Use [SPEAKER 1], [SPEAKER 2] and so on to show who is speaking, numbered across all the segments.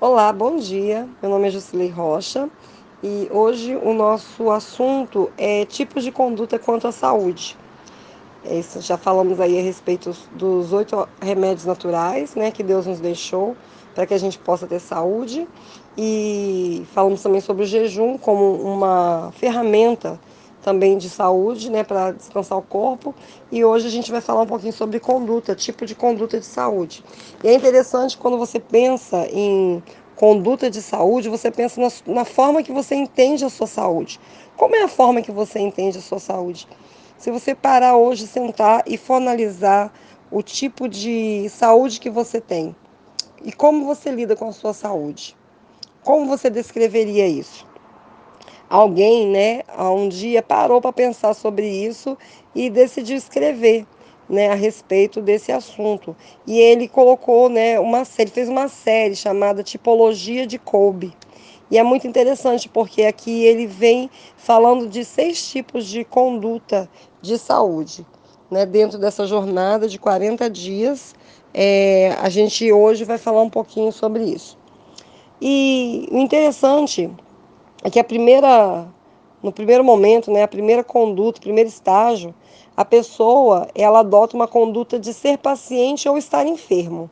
[SPEAKER 1] Olá, bom dia. Meu nome é Jusilei Rocha e hoje o nosso assunto é tipos de conduta quanto à saúde. É isso, já falamos aí a respeito dos oito remédios naturais, né, que Deus nos deixou para que a gente possa ter saúde e falamos também sobre o jejum como uma ferramenta também de saúde, né, para descansar o corpo. E hoje a gente vai falar um pouquinho sobre conduta, tipo de conduta de saúde. E é interessante quando você pensa em conduta de saúde, você pensa na, na forma que você entende a sua saúde. Como é a forma que você entende a sua saúde? Se você parar hoje, sentar e finalizar o tipo de saúde que você tem e como você lida com a sua saúde, como você descreveria isso? Alguém, né, um dia parou para pensar sobre isso e decidiu escrever, né, a respeito desse assunto. E ele colocou, né, uma série, fez uma série chamada Tipologia de Kolbe. E é muito interessante porque aqui ele vem falando de seis tipos de conduta de saúde, né, dentro dessa jornada de 40 dias. É, a gente hoje vai falar um pouquinho sobre isso. E o interessante é que a primeira, no primeiro momento, né, a primeira conduta, o primeiro estágio, a pessoa ela adota uma conduta de ser paciente ou estar enfermo.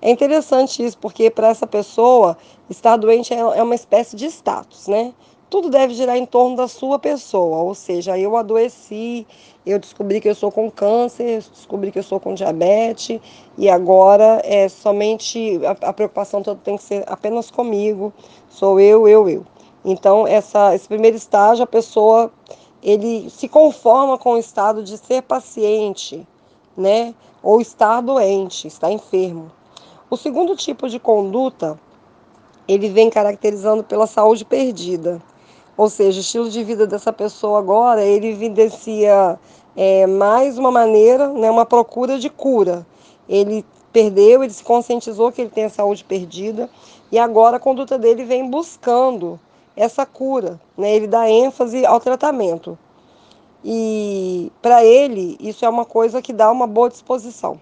[SPEAKER 1] É interessante isso, porque para essa pessoa, estar doente é, é uma espécie de status, né? Tudo deve girar em torno da sua pessoa, ou seja, eu adoeci, eu descobri que eu sou com câncer, descobri que eu sou com diabetes, e agora é somente a, a preocupação toda tem que ser apenas comigo, sou eu, eu, eu. Então, essa, esse primeiro estágio, a pessoa ele se conforma com o estado de ser paciente, né? Ou estar doente, estar enfermo. O segundo tipo de conduta, ele vem caracterizando pela saúde perdida. Ou seja, o estilo de vida dessa pessoa agora, ele evidencia é, mais uma maneira, né, uma procura de cura. Ele perdeu, ele se conscientizou que ele tem a saúde perdida e agora a conduta dele vem buscando essa cura, né? Ele dá ênfase ao tratamento. E para ele, isso é uma coisa que dá uma boa disposição.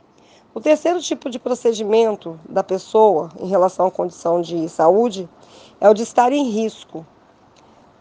[SPEAKER 1] O terceiro tipo de procedimento da pessoa em relação à condição de saúde é o de estar em risco.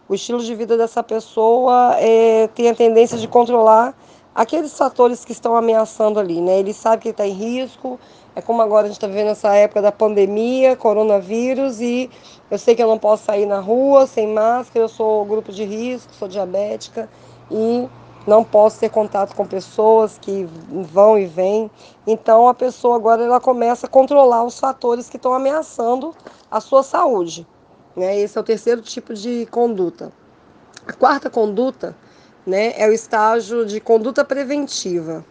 [SPEAKER 1] O estilo de vida dessa pessoa é, tem a tendência de controlar aqueles fatores que estão ameaçando ali, né? Ele sabe que está em risco, é como agora a gente está vivendo essa época da pandemia, coronavírus, e eu sei que eu não posso sair na rua sem máscara, eu sou grupo de risco, sou diabética e não posso ter contato com pessoas que vão e vêm. Então a pessoa agora ela começa a controlar os fatores que estão ameaçando a sua saúde. Né? Esse é o terceiro tipo de conduta. A quarta conduta né, é o estágio de conduta preventiva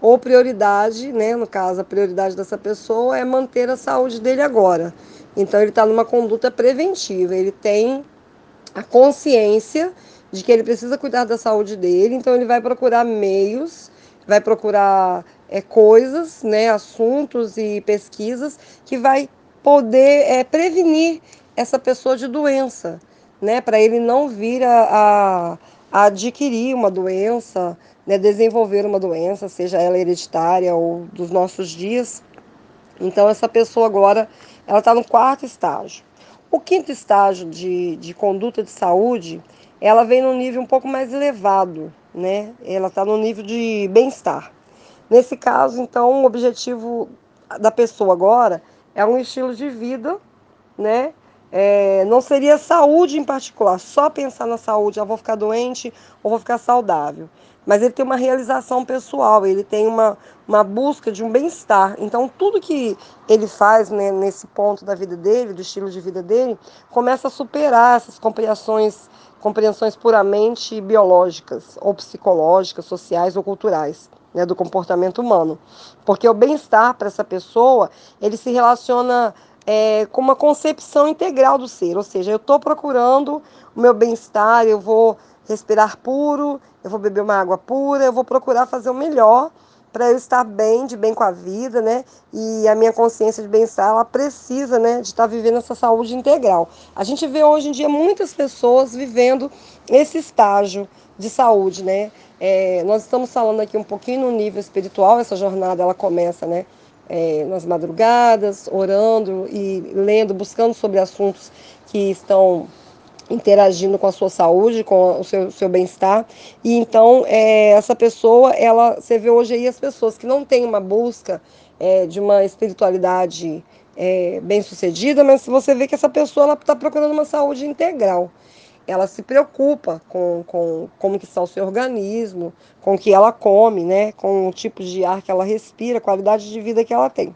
[SPEAKER 1] ou prioridade, né? No caso, a prioridade dessa pessoa é manter a saúde dele agora. Então, ele está numa conduta preventiva, ele tem a consciência de que ele precisa cuidar da saúde dele, então ele vai procurar meios, vai procurar é, coisas, né, assuntos e pesquisas que vai poder é, prevenir essa pessoa de doença, né, para ele não vir a, a, adquirir uma doença, né, desenvolver uma doença, seja ela hereditária ou dos nossos dias. Então, essa pessoa agora ela está no quarto estágio. O quinto estágio de, de conduta de saúde, ela vem num nível um pouco mais elevado, né? Ela está no nível de bem-estar. Nesse caso, então, o objetivo da pessoa agora é um estilo de vida, né? É, não seria saúde em particular, só pensar na saúde, eu vou ficar doente ou vou ficar saudável mas ele tem uma realização pessoal, ele tem uma, uma busca de um bem-estar. Então, tudo que ele faz né, nesse ponto da vida dele, do estilo de vida dele, começa a superar essas compreensões, compreensões puramente biológicas, ou psicológicas, sociais ou culturais. Né, do comportamento humano, porque o bem-estar para essa pessoa ele se relaciona é, com uma concepção integral do ser, ou seja, eu estou procurando o meu bem-estar, eu vou respirar puro, eu vou beber uma água pura, eu vou procurar fazer o melhor para eu estar bem, de bem com a vida, né? E a minha consciência de bem-estar, ela precisa, né, de estar vivendo essa saúde integral. A gente vê hoje em dia muitas pessoas vivendo esse estágio de saúde, né? É, nós estamos falando aqui um pouquinho no nível espiritual, essa jornada ela começa, né? É, nas madrugadas, orando e lendo, buscando sobre assuntos que estão interagindo com a sua saúde, com o seu, seu bem-estar. E então, é, essa pessoa, ela, você vê hoje aí as pessoas que não têm uma busca é, de uma espiritualidade é, bem sucedida, mas você vê que essa pessoa está procurando uma saúde integral. Ela se preocupa com, com como que está o seu organismo, com o que ela come, né, com o tipo de ar que ela respira, a qualidade de vida que ela tem.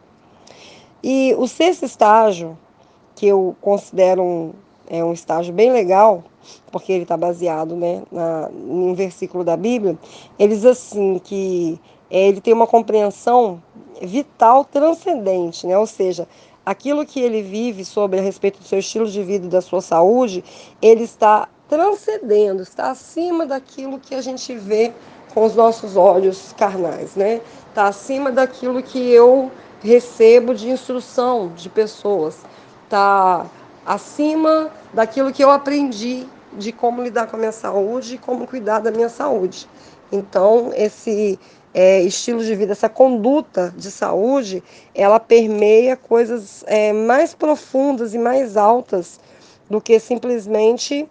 [SPEAKER 1] E o sexto estágio, que eu considero um, é um estágio bem legal, porque ele está baseado né, na, em um versículo da Bíblia. Ele diz assim que é, ele tem uma compreensão vital transcendente, né? ou seja, aquilo que ele vive sobre a respeito do seu estilo de vida e da sua saúde, ele está transcendendo, está acima daquilo que a gente vê com os nossos olhos carnais, né? Está acima daquilo que eu recebo de instrução de pessoas, está acima daquilo que eu aprendi de como lidar com a minha saúde e como cuidar da minha saúde. Então, esse é, estilo de vida, essa conduta de saúde, ela permeia coisas é, mais profundas e mais altas do que simplesmente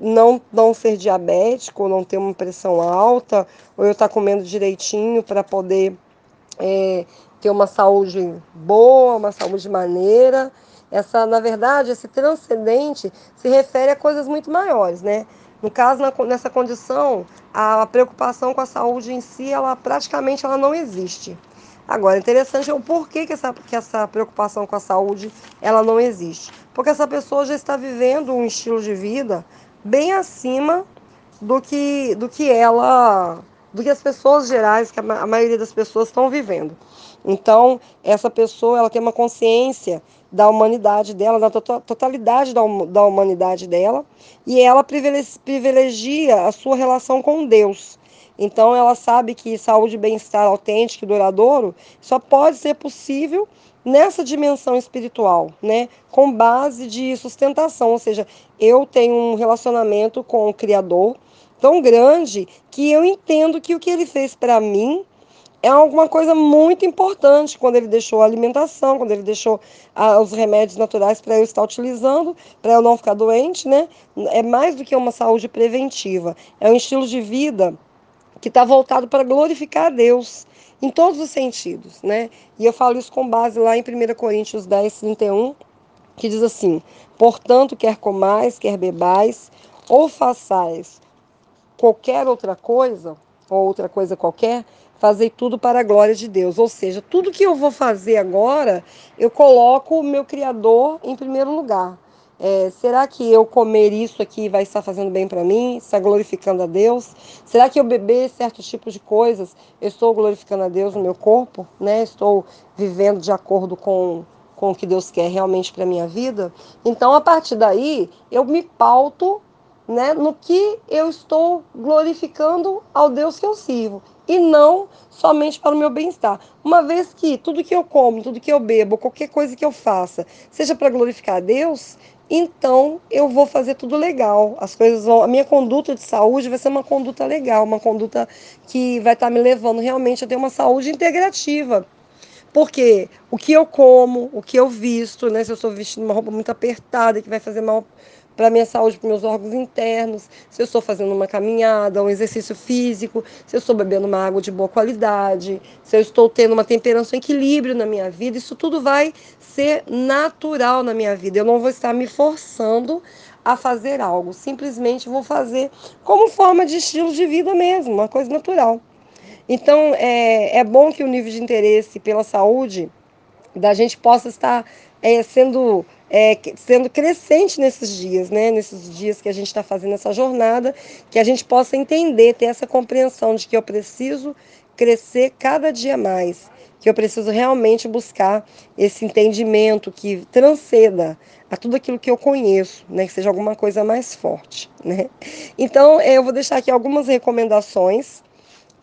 [SPEAKER 1] não, não ser diabético, ou não ter uma pressão alta, ou eu estar comendo direitinho para poder é, ter uma saúde boa, uma saúde maneira. Essa, na verdade, esse transcendente se refere a coisas muito maiores, né? No caso, nessa condição, a preocupação com a saúde em si, ela praticamente ela não existe. Agora, interessante é o porquê que essa, que essa preocupação com a saúde ela não existe. Porque essa pessoa já está vivendo um estilo de vida bem acima do que, do que ela, do que as pessoas gerais, que a, a maioria das pessoas estão vivendo. Então, essa pessoa ela tem uma consciência da humanidade dela, da totalidade da, da humanidade dela, e ela privilegia a sua relação com Deus. Então, ela sabe que saúde e bem-estar autêntico e duradouro só pode ser possível nessa dimensão espiritual, né? Com base de sustentação, ou seja, eu tenho um relacionamento com o Criador tão grande que eu entendo que o que ele fez para mim é alguma coisa muito importante quando ele deixou a alimentação, quando ele deixou ah, os remédios naturais para eu estar utilizando, para eu não ficar doente, né? É mais do que uma saúde preventiva, é um estilo de vida que está voltado para glorificar a Deus em todos os sentidos, né? E eu falo isso com base lá em 1 Coríntios 10, 31, que diz assim: Portanto, quer comais, quer bebais, ou façais qualquer outra coisa, ou outra coisa qualquer, fazer tudo para a glória de Deus. Ou seja, tudo que eu vou fazer agora, eu coloco o meu Criador em primeiro lugar. É, será que eu comer isso aqui vai estar fazendo bem para mim? Está glorificando a Deus? Será que eu beber certos tipos de coisas, eu estou glorificando a Deus no meu corpo? Né? Estou vivendo de acordo com, com o que Deus quer realmente para minha vida? Então, a partir daí, eu me pauto né, no que eu estou glorificando ao Deus que eu sirvo e não somente para o meu bem-estar. Uma vez que tudo que eu como, tudo que eu bebo, qualquer coisa que eu faça, seja para glorificar a Deus, então eu vou fazer tudo legal. As coisas vão, a minha conduta de saúde vai ser uma conduta legal, uma conduta que vai estar me levando realmente a ter uma saúde integrativa. Porque o que eu como, o que eu visto, né, se eu estou vestindo uma roupa muito apertada que vai fazer mal para minha saúde, para meus órgãos internos, se eu estou fazendo uma caminhada, um exercício físico, se eu estou bebendo uma água de boa qualidade, se eu estou tendo uma temperança, um equilíbrio na minha vida, isso tudo vai ser natural na minha vida. Eu não vou estar me forçando a fazer algo, simplesmente vou fazer como forma de estilo de vida mesmo, uma coisa natural. Então, é, é bom que o nível de interesse pela saúde da gente possa estar é, sendo é, sendo crescente nesses dias, né? Nesses dias que a gente está fazendo essa jornada, que a gente possa entender, ter essa compreensão de que eu preciso crescer cada dia mais, que eu preciso realmente buscar esse entendimento que transcenda a tudo aquilo que eu conheço, né? Que seja alguma coisa mais forte, né? Então, eu vou deixar aqui algumas recomendações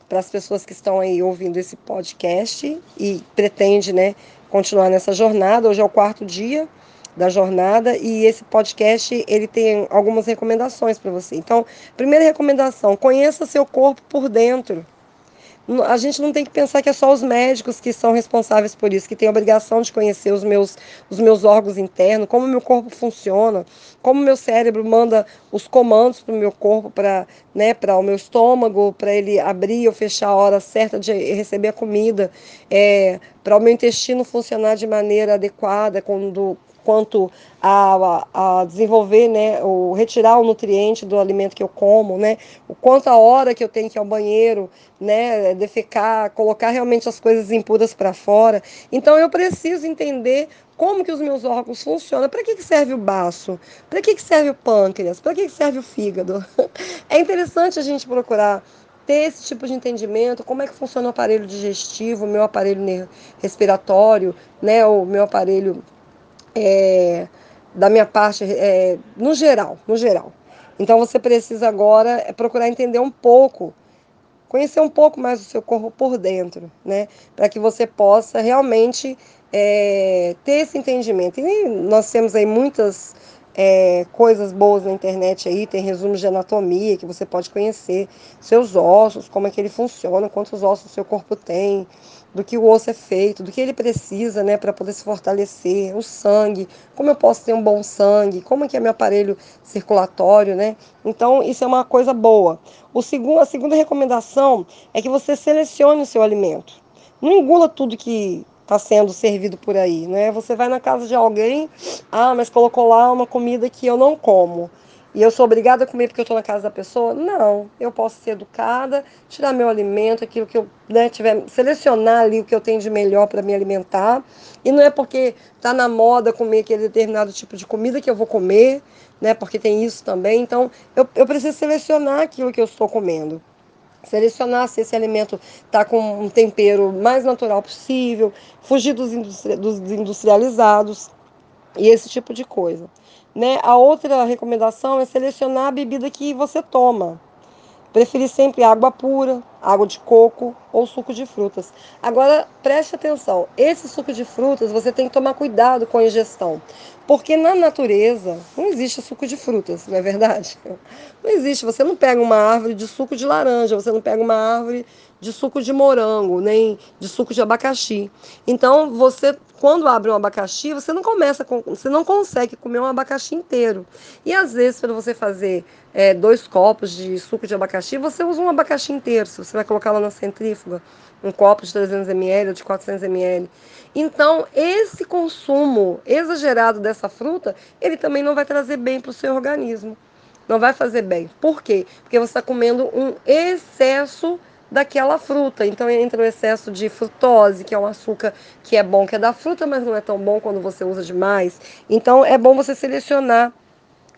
[SPEAKER 1] para as pessoas que estão aí ouvindo esse podcast e pretende, né, continuar nessa jornada. Hoje é o quarto dia da jornada e esse podcast ele tem algumas recomendações para você. Então, primeira recomendação: conheça seu corpo por dentro. a gente não tem que pensar que é só os médicos que são responsáveis por isso, que têm a obrigação de conhecer os meus, os meus órgãos internos, como o meu corpo funciona, como meu cérebro manda os comandos para o meu corpo, para né, o meu estômago, para ele abrir ou fechar a hora certa de receber a comida, é, para o meu intestino funcionar de maneira adequada, quando, quanto a, a, desenvolver, né, o retirar o nutriente do alimento que eu como, né, o quanto a hora que eu tenho que ir ao banheiro, né, defecar, colocar realmente as coisas impuras para fora. Então eu preciso entender como que os meus órgãos funcionam, para que, que serve o baço, para que, que serve o pâncreas, para que, que serve o fígado. É interessante a gente procurar ter esse tipo de entendimento, como é que funciona o aparelho digestivo, o meu aparelho respiratório, né, o meu aparelho é, da minha parte, é, no geral, no geral. Então você precisa agora é procurar entender um pouco, conhecer um pouco mais o seu corpo por dentro, né? Para que você possa realmente é, ter esse entendimento. E nós temos aí muitas é, coisas boas na internet aí, tem resumos de anatomia que você pode conhecer, seus ossos, como é que ele funciona, quantos ossos seu corpo tem, do que o osso é feito, do que ele precisa, né, para poder se fortalecer, o sangue, como eu posso ter um bom sangue, como é que é meu aparelho circulatório, né? Então, isso é uma coisa boa. O segundo, a segunda recomendação é que você selecione o seu alimento. Não engula tudo que está sendo servido por aí, né? Você vai na casa de alguém, ah, mas colocou lá uma comida que eu não como e eu sou obrigada a comer porque eu estou na casa da pessoa? Não, eu posso ser educada, tirar meu alimento, aquilo que eu né, tiver, selecionar ali o que eu tenho de melhor para me alimentar. E não é porque está na moda comer aquele determinado tipo de comida que eu vou comer, né? Porque tem isso também. Então, eu, eu preciso selecionar aquilo que eu estou comendo selecionar se esse alimento está com um tempero mais natural possível, fugir dos, industri dos industrializados e esse tipo de coisa. Né? A outra recomendação é selecionar a bebida que você toma. Preferir sempre água pura, água de coco ou suco de frutas. Agora, preste atenção: esse suco de frutas você tem que tomar cuidado com a ingestão. Porque na natureza não existe suco de frutas, não é verdade? Não existe. Você não pega uma árvore de suco de laranja, você não pega uma árvore de suco de morango, nem de suco de abacaxi. Então, você quando abre um abacaxi, você não começa com, você não consegue comer um abacaxi inteiro. E às vezes, para você fazer é, dois copos de suco de abacaxi, você usa um abacaxi inteiro. Se você vai colocar lá na centrífuga, um copo de 300 ml ou de 400 ml. Então, esse consumo exagerado dessa fruta, ele também não vai trazer bem para o seu organismo. Não vai fazer bem. Por quê? Porque você está comendo um excesso daquela fruta. Então entra o excesso de frutose, que é um açúcar que é bom, que é da fruta, mas não é tão bom quando você usa demais. Então é bom você selecionar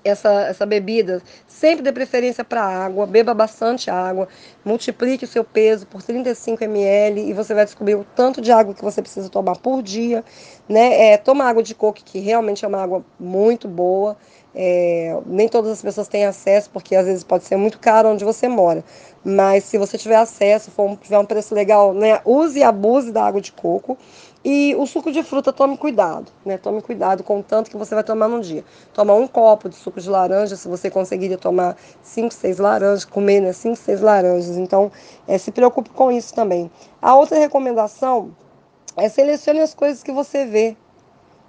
[SPEAKER 1] essa, essa bebida, sempre de preferência para água, beba bastante água, multiplique o seu peso por 35 ml e você vai descobrir o tanto de água que você precisa tomar por dia. Né? É, toma água de coco, que realmente é uma água muito boa. É, nem todas as pessoas têm acesso, porque às vezes pode ser muito caro onde você mora. Mas se você tiver acesso, for, tiver um preço legal, né, use e abuse da água de coco. E o suco de fruta, tome cuidado, né? Tome cuidado com o tanto que você vai tomar num dia. Toma um copo de suco de laranja, se você conseguiria tomar 5, 6 laranjas, comer né, 5, 6 laranjas. Então, é, se preocupe com isso também. A outra recomendação é selecione as coisas que você vê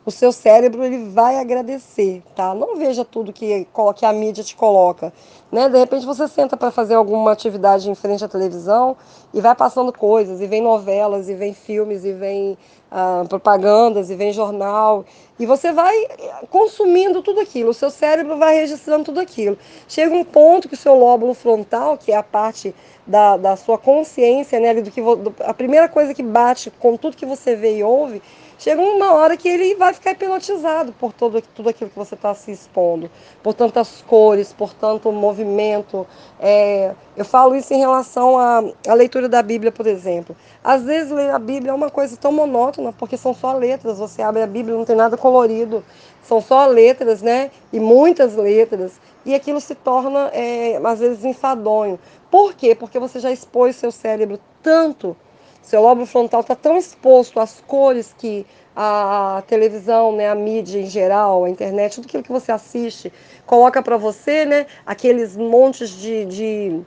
[SPEAKER 1] o seu cérebro ele vai agradecer, tá? Não veja tudo que, que a mídia te coloca, né? De repente você senta para fazer alguma atividade em frente à televisão e vai passando coisas, e vem novelas, e vem filmes, e vem ah, propagandas, e vem jornal, e você vai consumindo tudo aquilo, o seu cérebro vai registrando tudo aquilo. Chega um ponto que o seu lóbulo frontal, que é a parte da, da sua consciência, né, do que a primeira coisa que bate com tudo que você vê e ouve, chega uma hora que ele vai ficar hipnotizado por todo, tudo aquilo que você está se expondo, por tantas cores, por tanto movimento. É, eu falo isso em relação à, à leitura da Bíblia, por exemplo. Às vezes ler a Bíblia é uma coisa tão monótona, porque são só letras. Você abre a Bíblia, não tem nada colorido, são só letras, né? E muitas letras. E aquilo se torna, é, às vezes, enfadonho. Por quê? Porque você já expôs seu cérebro tanto seu lóbulo frontal está tão exposto às cores que a televisão, né, a mídia em geral, a internet, tudo aquilo que você assiste, coloca para você, né, aqueles montes de, de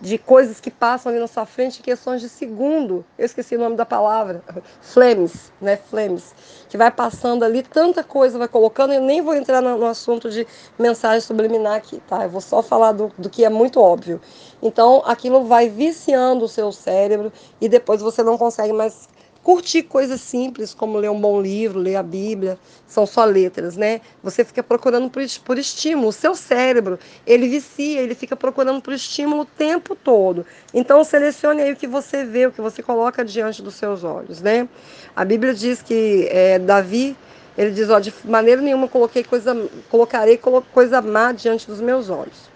[SPEAKER 1] de coisas que passam ali na sua frente questões de segundo. Eu esqueci o nome da palavra. Flames, né? Flames. Que vai passando ali, tanta coisa vai colocando. Eu nem vou entrar no, no assunto de mensagem subliminar aqui, tá? Eu vou só falar do, do que é muito óbvio. Então, aquilo vai viciando o seu cérebro e depois você não consegue mais curtir coisas simples, como ler um bom livro, ler a Bíblia, são só letras, né? Você fica procurando por, estímulo. O seu cérebro, ele vicia, ele fica procurando por estímulo o tempo todo. Então, selecione aí o que você vê, o que você coloca diante dos seus olhos, né? A Bíblia diz que é, Davi, ele diz, ó, de maneira nenhuma coloquei coisa, colocarei coisa má diante dos meus olhos.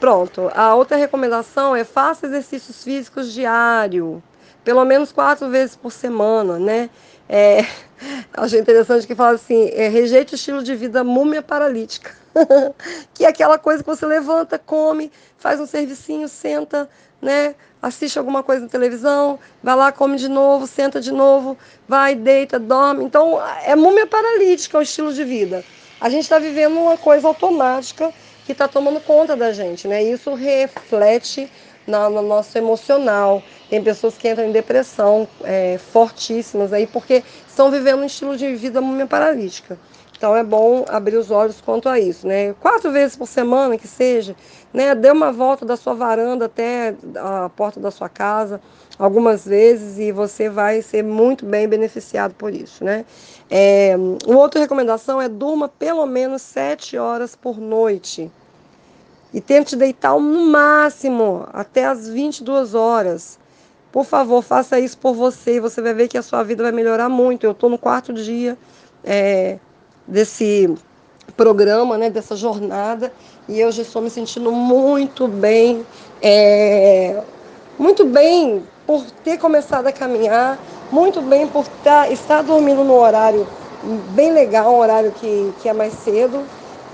[SPEAKER 1] Pronto. A outra recomendação é faça exercícios físicos diário pelo menos quatro vezes por semana, né? É, achei interessante que fala assim, é, rejeite o estilo de vida múmia paralítica, que é aquela coisa que você levanta, come, faz um servicinho, senta, né? Assiste alguma coisa na televisão, vai lá, come de novo, senta de novo, vai, deita, dorme. Então, é múmia paralítica o estilo de vida. A gente está vivendo uma coisa automática que está tomando conta da gente, né? Isso reflete no, no nosso emocional. Tem pessoas que entram em depressão é, fortíssimas aí, porque estão vivendo um estilo de vida múmia paralítica. Então é bom abrir os olhos quanto a isso, né? Quatro vezes por semana que seja, né? Dê uma volta da sua varanda até a porta da sua casa, algumas vezes, e você vai ser muito bem beneficiado por isso, né? É, uma outra recomendação é durma pelo menos sete horas por noite. E tente deitar no máximo até as 22 horas. Por favor, faça isso por você e você vai ver que a sua vida vai melhorar muito. Eu estou no quarto dia é, desse programa, né, dessa jornada, e eu já estou me sentindo muito bem, é, muito bem por ter começado a caminhar, muito bem por tá, estar dormindo no horário bem legal, um horário que, que é mais cedo,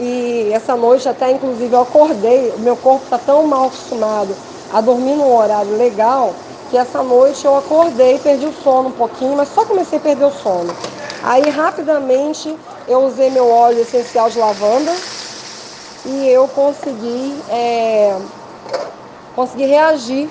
[SPEAKER 1] e essa noite até inclusive eu acordei, o meu corpo está tão mal acostumado a dormir num horário legal, que essa noite eu acordei, perdi o sono um pouquinho, mas só comecei a perder o sono. Aí rapidamente eu usei meu óleo essencial de lavanda e eu consegui, é, consegui reagir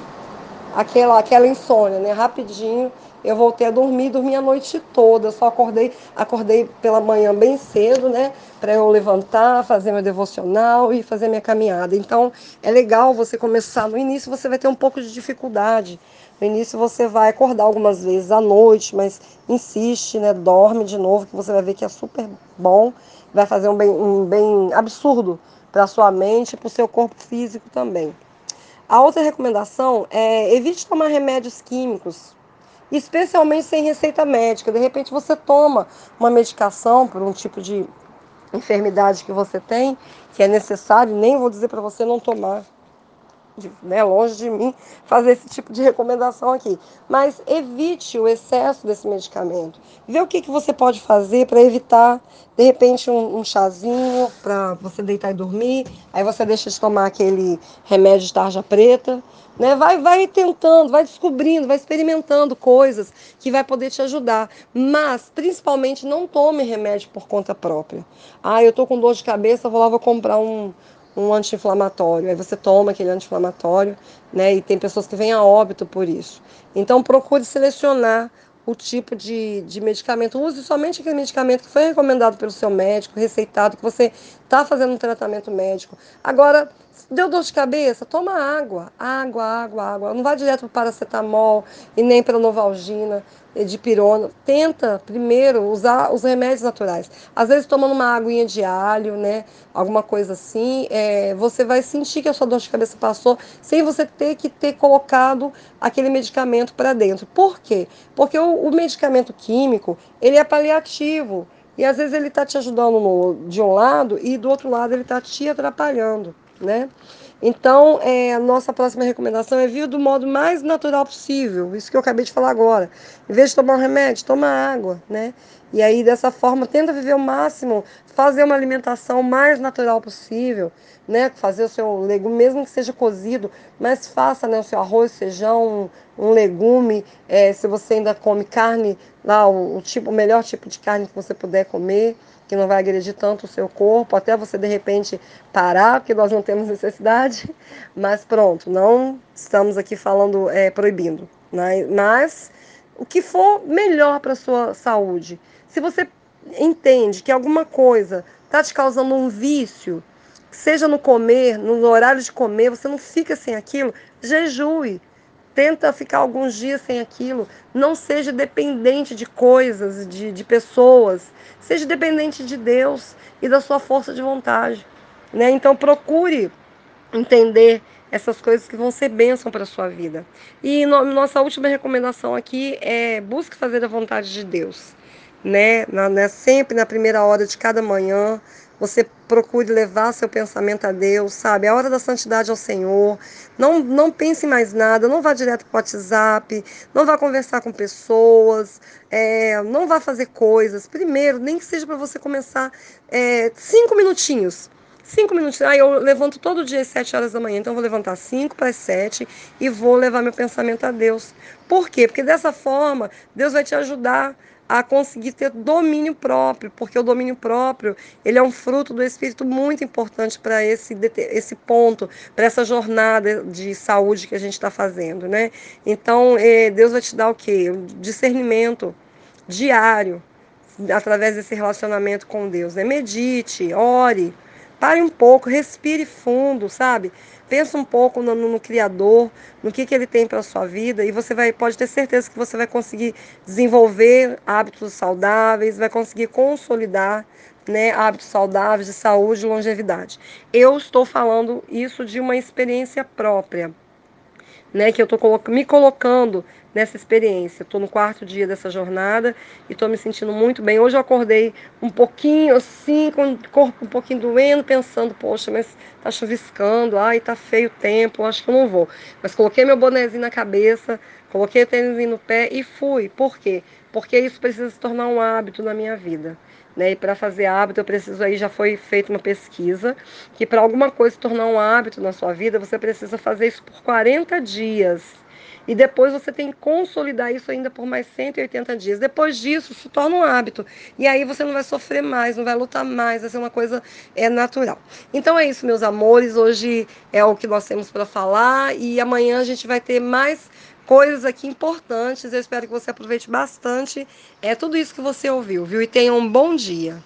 [SPEAKER 1] àquela, àquela insônia, né? Rapidinho eu voltei a dormir, dormi a noite toda, só acordei, acordei pela manhã bem cedo, né, para eu levantar, fazer meu devocional e fazer minha caminhada. Então, é legal você começar no início, você vai ter um pouco de dificuldade. No início você vai acordar algumas vezes à noite, mas insiste, né, dorme de novo, que você vai ver que é super bom, vai fazer um bem, um bem absurdo para sua mente e para o seu corpo físico também. A outra recomendação é evite tomar remédios químicos especialmente sem receita médica. De repente você toma uma medicação por um tipo de enfermidade que você tem, que é necessário, nem vou dizer para você não tomar de, né, longe de mim fazer esse tipo de recomendação aqui. Mas evite o excesso desse medicamento. Vê o que, que você pode fazer para evitar, de repente, um, um chazinho para você deitar e dormir. Aí você deixa de tomar aquele remédio de tarja preta. Né? Vai, vai tentando, vai descobrindo, vai experimentando coisas que vai poder te ajudar. Mas, principalmente, não tome remédio por conta própria. Ah, eu tô com dor de cabeça, vou lá, vou comprar um, um anti-inflamatório. Aí você toma aquele anti-inflamatório, né? E tem pessoas que vêm a óbito por isso. Então procure selecionar o tipo de, de medicamento. Use somente aquele medicamento que foi recomendado pelo seu médico, receitado, que você está fazendo um tratamento médico. Agora, Deu dor de cabeça? Toma água, água, água, água. Não vai direto para paracetamol e nem para novalgina, de pirona. Tenta primeiro usar os remédios naturais. Às vezes tomando uma aguinha de alho, né? Alguma coisa assim, é, você vai sentir que a sua dor de cabeça passou sem você ter que ter colocado aquele medicamento para dentro. Por quê? Porque o, o medicamento químico ele é paliativo. E às vezes ele está te ajudando no, de um lado e do outro lado ele está te atrapalhando né? Então, é, a nossa próxima recomendação é vir do modo mais natural possível, isso que eu acabei de falar agora. Em vez de tomar um remédio, toma água, né? E aí, dessa forma, tenta viver o máximo, fazer uma alimentação mais natural possível, né? Fazer o seu legume, mesmo que seja cozido, mas faça né, o seu arroz, feijão, um, um legume. É, se você ainda come carne, lá o, o, tipo, o melhor tipo de carne que você puder comer, que não vai agredir tanto o seu corpo, até você de repente parar, porque nós não temos necessidade. Mas pronto, não estamos aqui falando é, proibindo. Né? Mas o que for melhor para a sua saúde. Se você entende que alguma coisa está te causando um vício, seja no comer, no horário de comer, você não fica sem aquilo, jejue. Tenta ficar alguns dias sem aquilo. Não seja dependente de coisas, de, de pessoas. Seja dependente de Deus e da sua força de vontade. Né? Então procure entender essas coisas que vão ser bênção para a sua vida. E no, nossa última recomendação aqui é busque fazer a vontade de Deus. Né? Na, né? Sempre na primeira hora de cada manhã, você procure levar seu pensamento a Deus, sabe? A hora da santidade ao Senhor. Não, não pense em mais nada, não vá direto para o WhatsApp, não vá conversar com pessoas, é, não vá fazer coisas. Primeiro, nem que seja para você começar é, cinco minutinhos Cinco minutos. Aí eu levanto todo dia às sete horas da manhã. Então eu vou levantar cinco para as sete e vou levar meu pensamento a Deus. Por quê? Porque dessa forma Deus vai te ajudar a conseguir ter domínio próprio, porque o domínio próprio ele é um fruto do Espírito muito importante para esse, esse ponto, para essa jornada de saúde que a gente está fazendo, né? Então eh, Deus vai te dar o quê? discernimento diário através desse relacionamento com Deus. Né? Medite, ore, Pare um pouco, respire fundo, sabe? Pensa um pouco no, no, Criador, no que, que ele tem para a sua vida, e você vai, pode ter certeza que você vai conseguir desenvolver hábitos saudáveis, vai conseguir consolidar né, hábitos saudáveis de saúde e longevidade. Eu estou falando isso de uma experiência própria né, que eu estou me colocando nessa experiência. Estou no quarto dia dessa jornada e estou me sentindo muito bem. Hoje eu acordei um pouquinho assim, com o corpo um pouquinho doendo, pensando, poxa, mas tá chuviscando, ai, tá feio o tempo, acho que eu não vou. Mas coloquei meu bonezinho na cabeça, coloquei o tênis no pé e fui. Por quê? Porque isso precisa se tornar um hábito na minha vida. Né? E para fazer hábito, eu preciso aí já foi feita uma pesquisa que para alguma coisa se tornar um hábito na sua vida, você precisa fazer isso por 40 dias. E depois você tem que consolidar isso ainda por mais 180 dias. Depois disso, se torna um hábito. E aí você não vai sofrer mais, não vai lutar mais, vai ser uma coisa é, natural. Então é isso, meus amores. Hoje é o que nós temos para falar. E amanhã a gente vai ter mais coisas aqui importantes. Eu espero que você aproveite bastante é tudo isso que você ouviu, viu? E tenha um bom dia.